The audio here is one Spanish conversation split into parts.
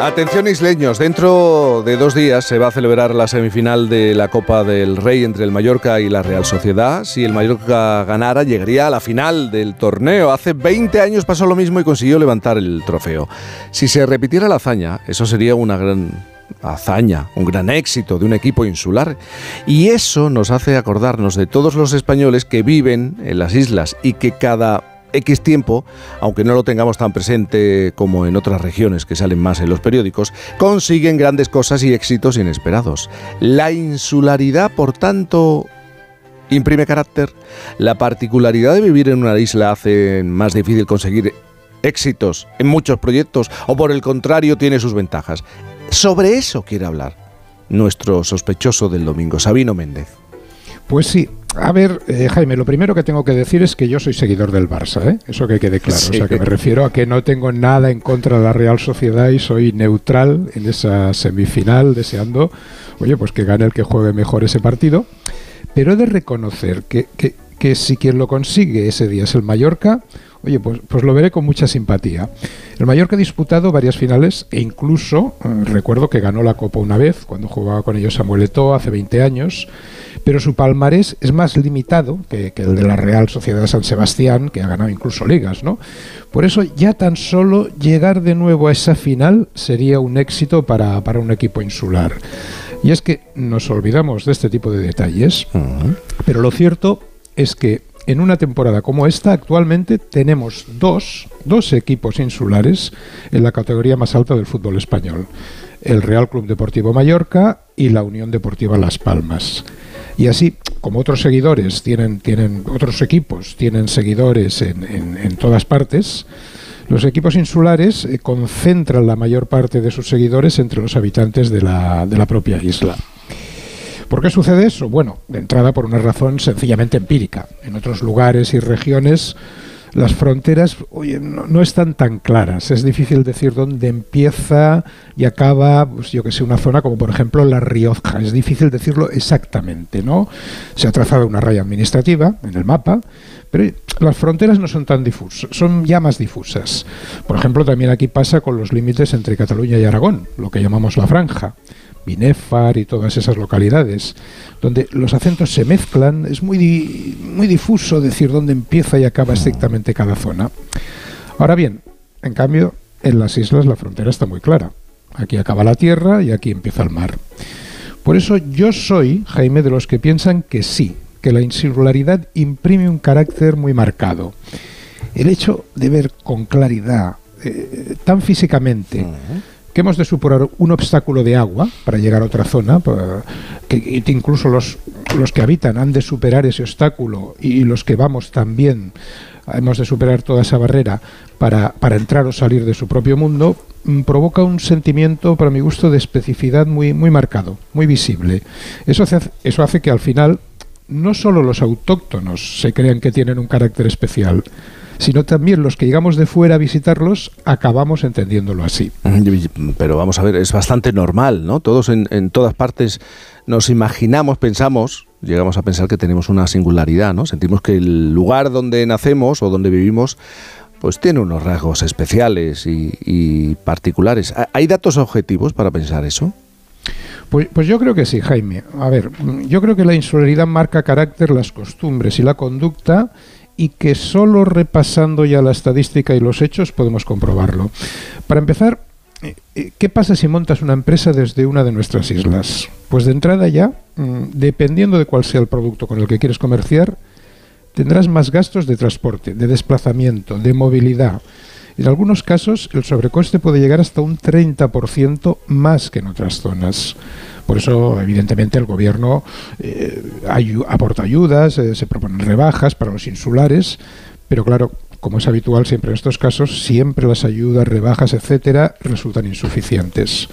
Atención isleños, dentro de dos días se va a celebrar la semifinal de la Copa del Rey entre el Mallorca y la Real Sociedad. Si el Mallorca ganara, llegaría a la final del torneo. Hace 20 años pasó lo mismo y consiguió levantar el trofeo. Si se repitiera la hazaña, eso sería una gran hazaña, un gran éxito de un equipo insular. Y eso nos hace acordarnos de todos los españoles que viven en las islas y que cada X tiempo, aunque no lo tengamos tan presente como en otras regiones que salen más en los periódicos, consiguen grandes cosas y éxitos inesperados. La insularidad, por tanto, imprime carácter. La particularidad de vivir en una isla hace más difícil conseguir éxitos en muchos proyectos o por el contrario tiene sus ventajas. Sobre eso quiere hablar nuestro sospechoso del domingo, Sabino Méndez. Pues sí, a ver, eh, Jaime, lo primero que tengo que decir es que yo soy seguidor del Barça, ¿eh? eso que quede claro. O sea, que me refiero a que no tengo nada en contra de la Real Sociedad y soy neutral en esa semifinal, deseando, oye, pues que gane el que juegue mejor ese partido. Pero he de reconocer que, que, que si quien lo consigue ese día es el Mallorca, Oye, pues, pues lo veré con mucha simpatía. El Mallorca ha disputado varias finales e incluso eh, recuerdo que ganó la Copa una vez, cuando jugaba con ellos Samuel Eto'o hace 20 años, pero su palmarés es más limitado que, el de la Real Sociedad de San Sebastián, que ha ganado incluso ligas, ¿no? Por eso ya tan solo llegar de nuevo a esa final sería un éxito para, para un equipo insular. Y es que nos olvidamos de este tipo de detalles, pero lo cierto es que en una temporada como esta, actualmente tenemos dos, dos equipos insulares en la categoría más alta del fútbol español. El Real Club Deportivo Mallorca y la Unión Deportiva Las Palmas. Y así, como otros seguidores tienen, tienen otros equipos tienen seguidores en, en, todas partes, los equipos insulares eh, concentran la mayor parte de sus seguidores entre los habitantes de la, de la propia isla. ¿Por qué sucede eso? Bueno, de entrada por una razón sencillamente empírica. En otros lugares y regiones las fronteras no, están tan claras. Es difícil decir dónde empieza y acaba, pues yo que sé, una zona como por ejemplo La Rioja. Es difícil decirlo exactamente, ¿no? Se ha trazado una raya administrativa en el mapa, pero las fronteras no son tan difusas, son ya más difusas. Por ejemplo, también aquí pasa con los límites entre Cataluña y Aragón, lo que llamamos la franja. Y todas esas localidades, donde los acentos se mezclan, es muy, muy difuso decir dónde empieza y acaba estrictamente cada zona. Ahora bien, en cambio, en las islas la frontera está muy clara. Aquí acaba la tierra y aquí empieza el mar. Por eso yo soy, Jaime, de los que piensan que sí, que la insularidad imprime un carácter muy marcado. El hecho de ver con claridad, eh, tan físicamente, que hemos de superar un obstáculo de agua para llegar a otra zona, que incluso los, los que habitan han de superar ese obstáculo y los que vamos también hemos de superar toda esa barrera para, para entrar o salir de su propio mundo, mm, provoca un sentimiento, para mi gusto, de especificidad muy, muy marcado, muy visible. Eso hace, eso hace que al final no solo los autóctonos se crean que tienen un carácter especial, sino también los que llegamos de fuera a visitarlos acabamos entendiéndolo así. Pero vamos a ver, es bastante normal, ¿no? Todos en, todas partes nos imaginamos, pensamos, llegamos a pensar que tenemos una singularidad, ¿no? Sentimos que el lugar donde nacemos o donde vivimos pues tiene unos rasgos especiales y, particulares. ¿Hay datos objetivos para pensar eso? Pues, pues, yo creo que sí, Jaime. A ver, yo creo que la insularidad marca carácter, las costumbres y la conducta y que solo repasando ya la estadística y los hechos podemos comprobarlo. Para empezar, eh, eh, ¿qué pasa si montas una empresa desde una de nuestras islas? Pues de entrada ya, mm, dependiendo de cuál sea el producto con el que quieres comerciar, tendrás más gastos de transporte, de desplazamiento, de movilidad. En algunos casos el sobrecoste puede llegar hasta un 30% más que en otras zonas. Por eso, evidentemente, el gobierno eh, aporta ayudas, eh, se proponen rebajas para los insulares, pero claro, como es habitual siempre en estos casos, siempre las ayudas, rebajas, etcétera, resultan insuficientes.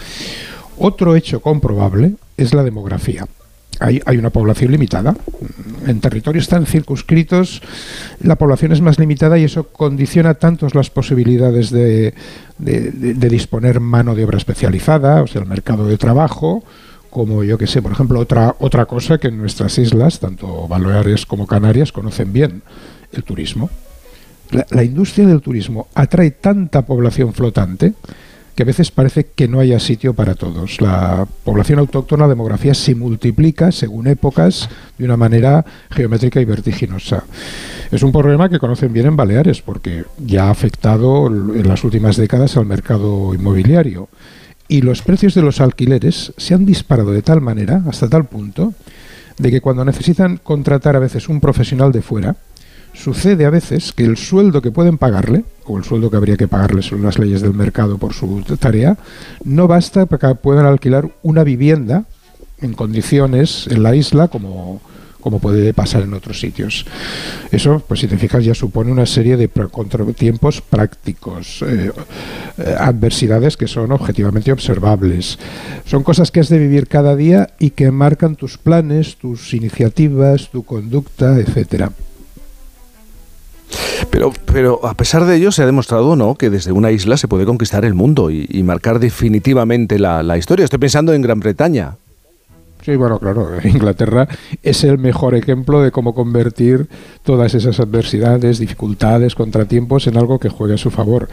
Otro hecho comprobable es la demografía. Hay, una población limitada. En territorios tan circunscritos la población es más limitada y eso condiciona tanto las posibilidades de, de disponer mano de obra especializada, o sea, el mercado de trabajo, como yo que sé, por ejemplo, otra, otra cosa que en nuestras islas, tanto Baleares como Canarias, conocen bien, el turismo. La, industria del turismo atrae tanta población flotante que a veces parece que no haya sitio para todos. La población autóctona, la demografía se multiplica según épocas de una manera geométrica y vertiginosa. Es un problema que conocen bien en Baleares porque ya ha afectado en las últimas décadas al mercado inmobiliario. Y los precios de los alquileres se han disparado de tal manera, hasta tal punto, de que cuando necesitan contratar a veces un profesional de fuera, sucede a veces que el sueldo que pueden pagarle, o el sueldo que habría que pagarle según las leyes del mercado por su tarea, no basta para que puedan alquilar una vivienda en condiciones en la isla como, como puede pasar en otros sitios. Eso, pues si te fijas, ya supone una serie de contratiempos prácticos, eh, eh, adversidades que son objetivamente observables. Son cosas que has de vivir cada día y que marcan tus planes, tus iniciativas, tu conducta, etcétera. Pero, pero a pesar de ello se ha demostrado ¿no? que desde una isla se puede conquistar el mundo y, marcar definitivamente la, la historia. Estoy pensando en Gran Bretaña. Sí, bueno, claro, Inglaterra es el mejor ejemplo de cómo convertir todas esas adversidades, dificultades, contratiempos en algo que juegue a su favor.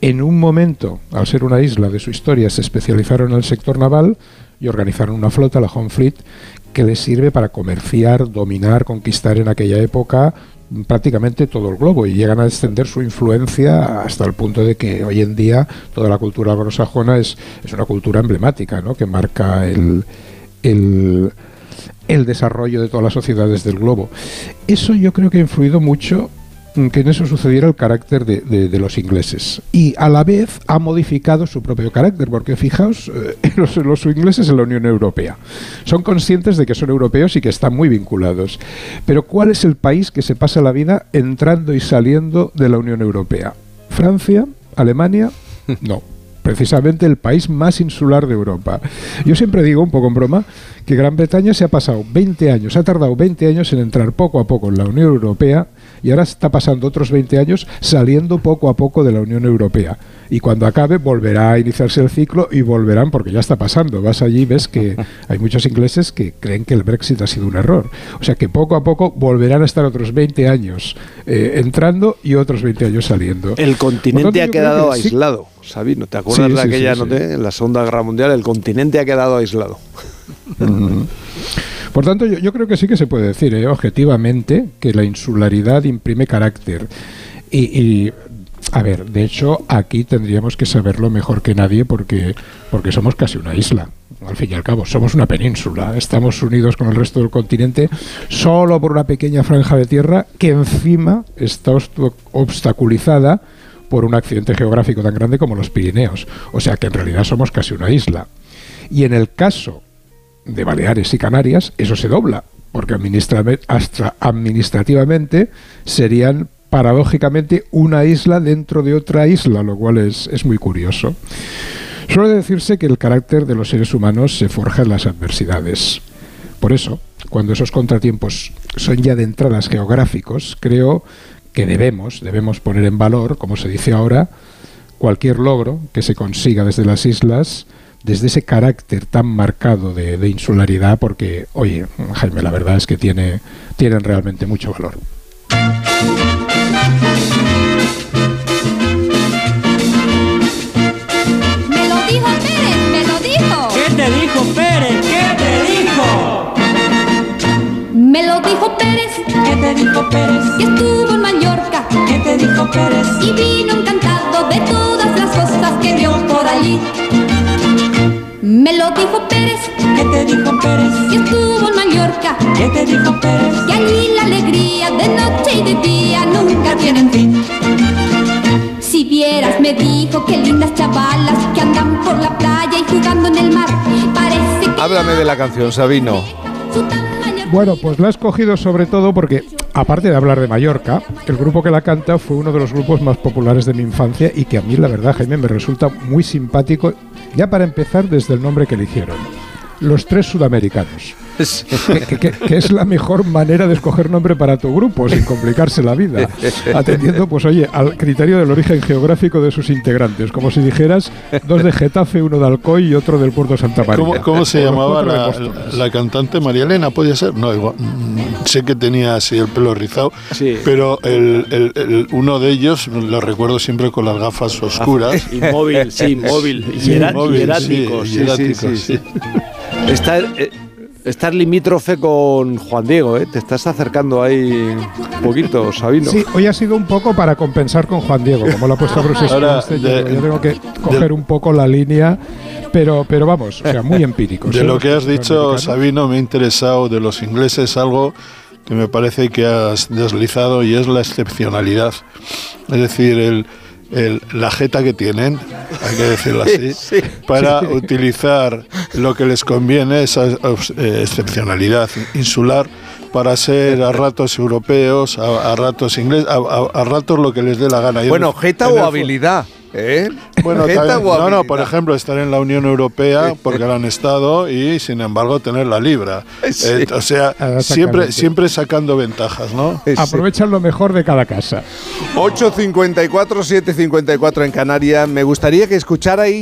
En un momento, al ser una isla de su historia, se especializaron en el sector naval y organizaron una flota, la Home Fleet, que les sirve para comerciar, dominar, conquistar en aquella época prácticamente todo el globo y llegan a extender su influencia hasta el punto de que hoy en día toda la cultura anglosajona es, es una cultura emblemática, ¿no? que marca el, el, el desarrollo de todas las sociedades del globo. Eso yo creo que ha influido mucho que en eso sucediera el carácter de, los ingleses. Y a la vez ha modificado su propio carácter, porque fijaos, eh, los, los, ingleses en la Unión Europea son conscientes de que son europeos y que están muy vinculados. Pero ¿cuál es el país que se pasa la vida entrando y saliendo de la Unión Europea? ¿Francia? ¿Alemania? No precisamente el país más insular de Europa. Yo siempre digo, un poco en broma, que Gran Bretaña se ha pasado 20 años, ha tardado 20 años en entrar poco a poco en la Unión Europea y ahora está pasando otros 20 años saliendo poco a poco de la Unión Europea. Y cuando acabe volverá a iniciarse el ciclo y volverán porque ya está pasando. Vas allí y ves que hay muchos ingleses que creen que el Brexit ha sido un error. O sea que poco a poco volverán a estar otros 20 años eh, entrando y otros 20 años saliendo. El continente ha quedado aislado. Sabino, ¿te acuerdas de aquella en la Segunda Guerra Mundial? El continente ha quedado aislado. Por tanto, yo, creo que sí que se puede decir eh, objetivamente que la insularidad imprime carácter. Y, a ver, de hecho, aquí tendríamos que saberlo mejor que nadie porque, porque somos casi una isla. Al fin y al cabo, somos una península. Estamos unidos con el resto del continente solo por una pequeña franja de tierra que encima está obstaculizada por un accidente geográfico tan grande como los Pirineos. O sea que en realidad somos casi una isla. Y en el caso de Baleares y Canarias, eso se dobla, porque administrativamente serían paradójicamente una isla dentro de otra isla, lo cual es, es muy curioso. Suele decirse que el carácter de los seres humanos se forja en las adversidades. Por eso, cuando esos contratiempos son ya de entradas geográficos, creo que debemos, debemos poner en valor, como se dice ahora, cualquier logro que se consiga desde las islas desde ese carácter tan marcado de, insularidad, porque, oye, Jaime, la verdad es que tiene, tienen realmente mucho valor. Me lo dijo Pérez, me lo dijo. ¿Qué te dijo Pérez? ¿Qué te dijo? Me lo dijo Pérez. ¿Qué te dijo Pérez? Que estuvo en Mallorca. ¿Qué te dijo Pérez? Y vino encantado de todas las cosas que vio por allí. Me lo dijo Pérez. ¿Qué te dijo Pérez? Que estuvo en Mallorca. ¿Qué te dijo Pérez? Que allí la alegría de noche y de día nunca tienen fin. Si vieras, me dijo que lindas chavalas que andan por la playa y jugando en el mar. Parece que Háblame de la canción, Sabino. Bueno, pues la he escogido sobre todo porque, aparte de hablar de Mallorca, el grupo que la canta fue uno de los grupos más populares de mi infancia y que a mí, la verdad, Jaime, me resulta muy simpático, ya para empezar desde el nombre que eligieron. Los tres sudamericanos. Que, es la mejor manera de escoger nombre para tu grupo, sin complicarse la vida, atendiendo, pues oye, al criterio del origen geográfico de sus integrantes, como si dijeras dos de Getafe, uno de Alcoy y otro del puerto Santa María. ¿Cómo, se llamaba la, cantante María Elena? ¿Podía ser? No, igual, mm, sé que tenía así el pelo rizado, pero el, uno de ellos lo recuerdo siempre con las gafas oscuras. Inmóvil, sí, inmóvil. Y, sí, Estar, eh, estar limítrofe con Juan Diego, ¿eh? Te estás acercando ahí un poquito, Sabino. Sí, hoy ha sido un poco para compensar con Juan Diego, como lo ha puesto Bruce Ahora, este, yo, tengo que coger un poco la línea, pero, pero vamos, o sea, muy empírico. De lo que has dicho, Sabino, me ha interesado de los ingleses algo que me parece que has deslizado y es la excepcionalidad. Es decir, el la jeta que tienen, hay que decirlo así, para utilizar lo que les conviene, esa eh, excepcionalidad insular, para ser a ratos europeos, a, ratos ingleses, a, ratos lo que les dé la gana. Bueno, jeta o habilidad. ¿Eh? Bueno, no, no, por ejemplo, estar en la Unión Europea porque lo han estado y sin embargo tener la libra. Eh, o sea, siempre, siempre sacando ventajas, ¿no? Aprovechan lo mejor de cada casa. 8.54, 7.54 en Canarias. Me gustaría que escucharais